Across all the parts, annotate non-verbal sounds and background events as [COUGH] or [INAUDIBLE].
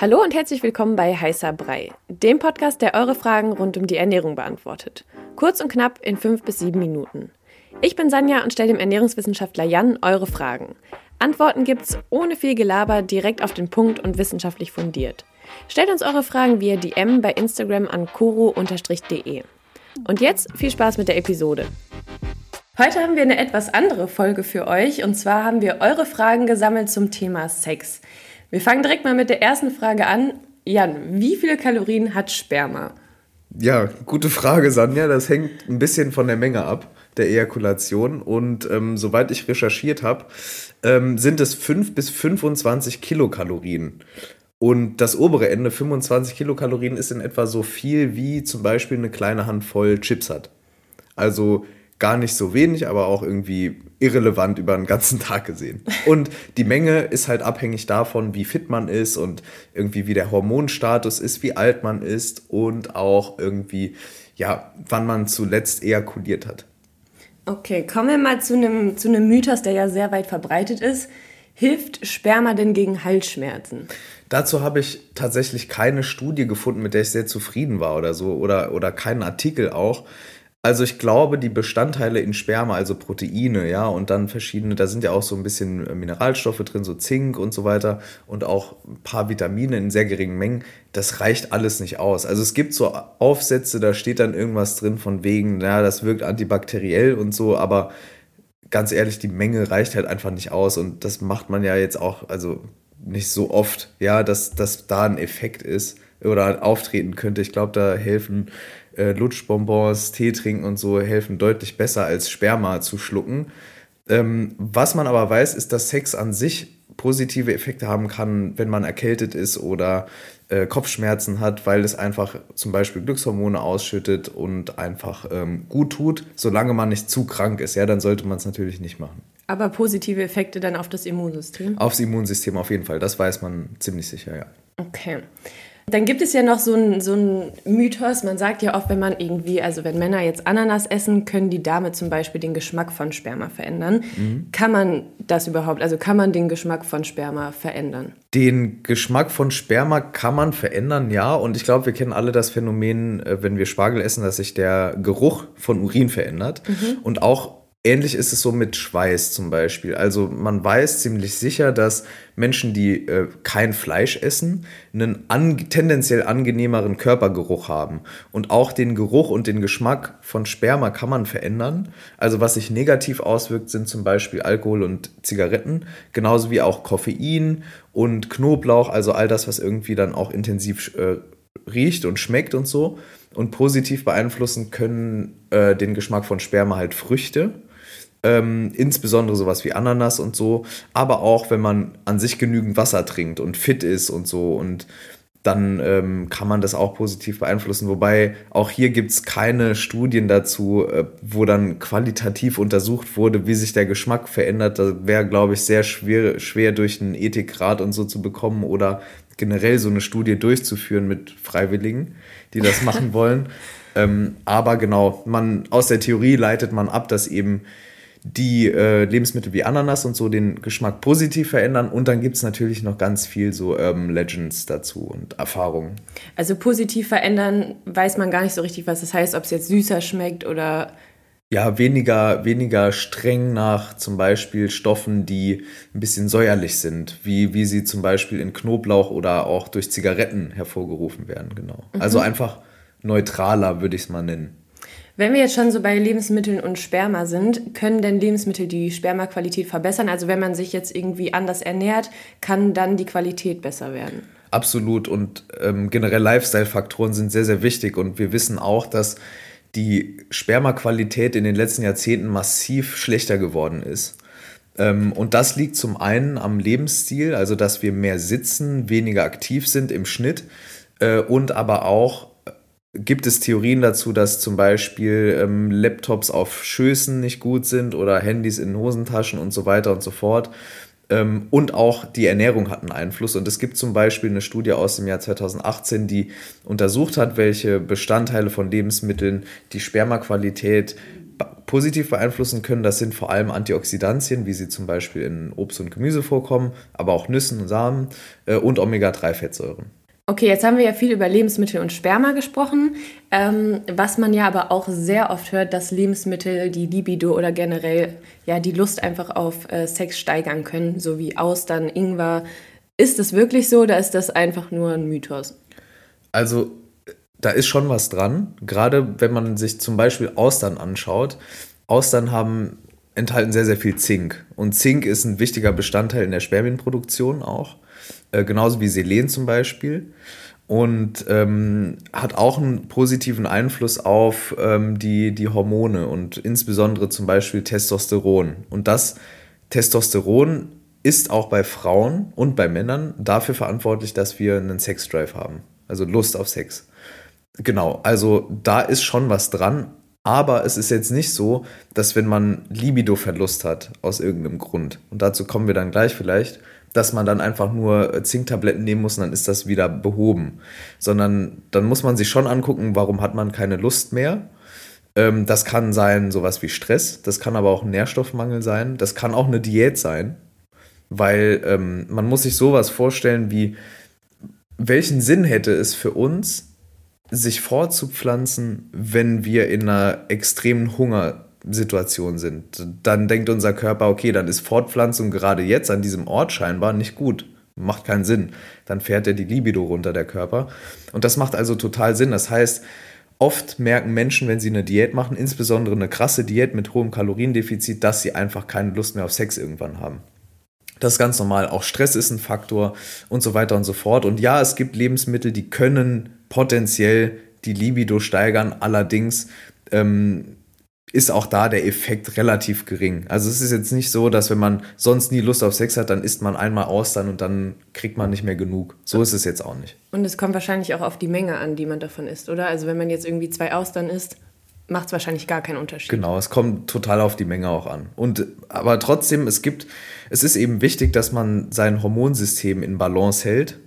Hallo und herzlich willkommen bei Heißer Brei, dem Podcast, der eure Fragen rund um die Ernährung beantwortet. Kurz und knapp in fünf bis sieben Minuten. Ich bin Sanja und stelle dem Ernährungswissenschaftler Jan eure Fragen. Antworten gibt's ohne viel Gelaber, direkt auf den Punkt und wissenschaftlich fundiert. Stellt uns eure Fragen via DM bei Instagram an koro-de. Und jetzt viel Spaß mit der Episode. Heute haben wir eine etwas andere Folge für euch und zwar haben wir eure Fragen gesammelt zum Thema Sex. Wir fangen direkt mal mit der ersten Frage an. Jan, wie viele Kalorien hat Sperma? Ja, gute Frage, Sanja. Das hängt ein bisschen von der Menge ab, der Ejakulation. Und ähm, soweit ich recherchiert habe, ähm, sind es 5 bis 25 Kilokalorien. Und das obere Ende, 25 Kilokalorien, ist in etwa so viel wie zum Beispiel eine kleine Handvoll Chips hat. Also gar nicht so wenig, aber auch irgendwie irrelevant über den ganzen Tag gesehen. Und die Menge ist halt abhängig davon, wie fit man ist und irgendwie wie der Hormonstatus ist, wie alt man ist und auch irgendwie, ja, wann man zuletzt ejakuliert hat. Okay, kommen wir mal zu einem, zu einem Mythos, der ja sehr weit verbreitet ist. Hilft Sperma denn gegen Halsschmerzen? Dazu habe ich tatsächlich keine Studie gefunden, mit der ich sehr zufrieden war oder so, oder, oder keinen Artikel auch. Also ich glaube, die Bestandteile in Sperma, also Proteine, ja, und dann verschiedene, da sind ja auch so ein bisschen äh, Mineralstoffe drin, so Zink und so weiter und auch ein paar Vitamine in sehr geringen Mengen, das reicht alles nicht aus. Also es gibt so Aufsätze, da steht dann irgendwas drin von wegen, ja, das wirkt antibakteriell und so, aber ganz ehrlich, die Menge reicht halt einfach nicht aus und das macht man ja jetzt auch, also nicht so oft, ja, dass, dass da ein Effekt ist oder auftreten könnte. Ich glaube, da helfen äh, Lutschbonbons, Tee trinken und so helfen deutlich besser als Sperma zu schlucken. Ähm, was man aber weiß, ist, dass Sex an sich positive Effekte haben kann, wenn man erkältet ist oder äh, Kopfschmerzen hat, weil es einfach zum Beispiel Glückshormone ausschüttet und einfach ähm, gut tut, solange man nicht zu krank ist. Ja, dann sollte man es natürlich nicht machen. Aber positive Effekte dann auf das Immunsystem? Aufs Immunsystem auf jeden Fall, das weiß man ziemlich sicher, ja. Okay. Dann gibt es ja noch so einen so Mythos. Man sagt ja oft, wenn man irgendwie, also wenn Männer jetzt Ananas essen, können die damit zum Beispiel den Geschmack von Sperma verändern. Mhm. Kann man das überhaupt? Also kann man den Geschmack von Sperma verändern? Den Geschmack von Sperma kann man verändern, ja. Und ich glaube, wir kennen alle das Phänomen, äh, wenn wir Spargel essen, dass sich der Geruch von Urin verändert. Mhm. Und auch Ähnlich ist es so mit Schweiß zum Beispiel. Also man weiß ziemlich sicher, dass Menschen, die äh, kein Fleisch essen, einen an, tendenziell angenehmeren Körpergeruch haben. Und auch den Geruch und den Geschmack von Sperma kann man verändern. Also was sich negativ auswirkt, sind zum Beispiel Alkohol und Zigaretten, genauso wie auch Koffein und Knoblauch, also all das, was irgendwie dann auch intensiv äh, riecht und schmeckt und so. Und positiv beeinflussen können äh, den Geschmack von Sperma halt Früchte ähm, insbesondere sowas wie Ananas und so, aber auch wenn man an sich genügend Wasser trinkt und fit ist und so und dann ähm, kann man das auch positiv beeinflussen. Wobei auch hier gibt es keine Studien dazu, äh, wo dann qualitativ untersucht wurde, wie sich der Geschmack verändert. Das wäre, glaube ich, sehr schwer, schwer durch einen Ethikrat und so zu bekommen oder generell so eine Studie durchzuführen mit Freiwilligen, die das machen [LAUGHS] wollen. Ähm, aber genau, man aus der Theorie leitet man ab, dass eben die äh, Lebensmittel wie Ananas und so den Geschmack positiv verändern. Und dann gibt es natürlich noch ganz viel so Urban Legends dazu und Erfahrungen. Also positiv verändern weiß man gar nicht so richtig, was das heißt, ob es jetzt süßer schmeckt oder. Ja, weniger, weniger streng nach zum Beispiel Stoffen, die ein bisschen säuerlich sind, wie, wie sie zum Beispiel in Knoblauch oder auch durch Zigaretten hervorgerufen werden, genau. Mhm. Also einfach neutraler, würde ich es mal nennen. Wenn wir jetzt schon so bei Lebensmitteln und Sperma sind, können denn Lebensmittel die Spermaqualität verbessern? Also wenn man sich jetzt irgendwie anders ernährt, kann dann die Qualität besser werden? Absolut. Und ähm, generell Lifestyle-Faktoren sind sehr, sehr wichtig. Und wir wissen auch, dass die Spermaqualität in den letzten Jahrzehnten massiv schlechter geworden ist. Ähm, und das liegt zum einen am Lebensstil, also dass wir mehr sitzen, weniger aktiv sind im Schnitt äh, und aber auch gibt es Theorien dazu, dass zum Beispiel ähm, Laptops auf Schößen nicht gut sind oder Handys in Hosentaschen und so weiter und so fort. Ähm, und auch die Ernährung hat einen Einfluss. Und es gibt zum Beispiel eine Studie aus dem Jahr 2018, die untersucht hat, welche Bestandteile von Lebensmitteln die Spermaqualität positiv beeinflussen können, das sind vor allem Antioxidantien, wie sie zum Beispiel in Obst und Gemüse vorkommen, aber auch Nüssen und Samen äh, und Omega-3-Fettsäuren. Okay, jetzt haben wir ja viel über Lebensmittel und Sperma gesprochen, ähm, was man ja aber auch sehr oft hört, dass Lebensmittel die Libido oder generell ja die Lust einfach auf äh, Sex steigern können, so wie Austern, Ingwer. Ist das wirklich so oder ist das einfach nur ein Mythos? Also da ist schon was dran, gerade wenn man sich zum Beispiel Austern anschaut. Austern haben enthalten sehr, sehr viel Zink und Zink ist ein wichtiger Bestandteil in der Spermienproduktion auch. Äh, genauso wie Selen zum Beispiel. Und ähm, hat auch einen positiven Einfluss auf ähm, die, die Hormone und insbesondere zum Beispiel Testosteron. Und das Testosteron ist auch bei Frauen und bei Männern dafür verantwortlich, dass wir einen Sexdrive haben. Also Lust auf Sex. Genau, also da ist schon was dran, aber es ist jetzt nicht so, dass wenn man Libido-Verlust hat aus irgendeinem Grund, und dazu kommen wir dann gleich vielleicht, dass man dann einfach nur äh, Zinktabletten nehmen muss und dann ist das wieder behoben. Sondern dann muss man sich schon angucken, warum hat man keine Lust mehr. Ähm, das kann sein sowas wie Stress, das kann aber auch ein Nährstoffmangel sein, das kann auch eine Diät sein, weil ähm, man muss sich sowas vorstellen wie, welchen Sinn hätte es für uns, sich fortzupflanzen, wenn wir in einer extremen Hunger Situation sind. Dann denkt unser Körper, okay, dann ist Fortpflanzung gerade jetzt an diesem Ort scheinbar nicht gut. Macht keinen Sinn. Dann fährt er die Libido runter, der Körper. Und das macht also total Sinn. Das heißt, oft merken Menschen, wenn sie eine Diät machen, insbesondere eine krasse Diät mit hohem Kaloriendefizit, dass sie einfach keine Lust mehr auf Sex irgendwann haben. Das ist ganz normal. Auch Stress ist ein Faktor und so weiter und so fort. Und ja, es gibt Lebensmittel, die können potenziell die Libido steigern. Allerdings ähm, ist auch da der Effekt relativ gering. Also es ist jetzt nicht so, dass wenn man sonst nie Lust auf Sex hat, dann isst man einmal Austern und dann kriegt man nicht mehr genug. So ist es jetzt auch nicht. Und es kommt wahrscheinlich auch auf die Menge an, die man davon isst, oder? Also wenn man jetzt irgendwie zwei Austern isst, macht es wahrscheinlich gar keinen Unterschied. Genau, es kommt total auf die Menge auch an. Und aber trotzdem, es gibt, es ist eben wichtig, dass man sein Hormonsystem in Balance hält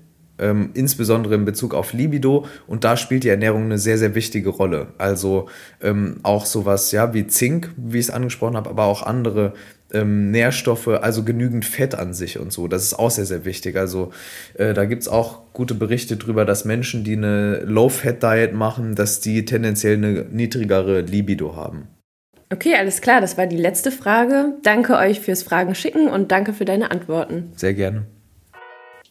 ähm, insbesondere in Bezug auf Libido. Und da spielt die Ernährung eine sehr, sehr wichtige Rolle. Also ähm, auch sowas ja, wie Zink, wie ich es angesprochen habe, aber auch andere ähm, Nährstoffe, also genügend Fett an sich und so. Das ist auch sehr, sehr wichtig. Also äh, da gibt es auch gute Berichte darüber, dass Menschen, die eine Low-Fat-Diet machen, dass die tendenziell eine niedrigere Libido haben. Okay, alles klar, das war die letzte Frage. Danke euch fürs Fragen schicken und danke für deine Antworten. Sehr gerne.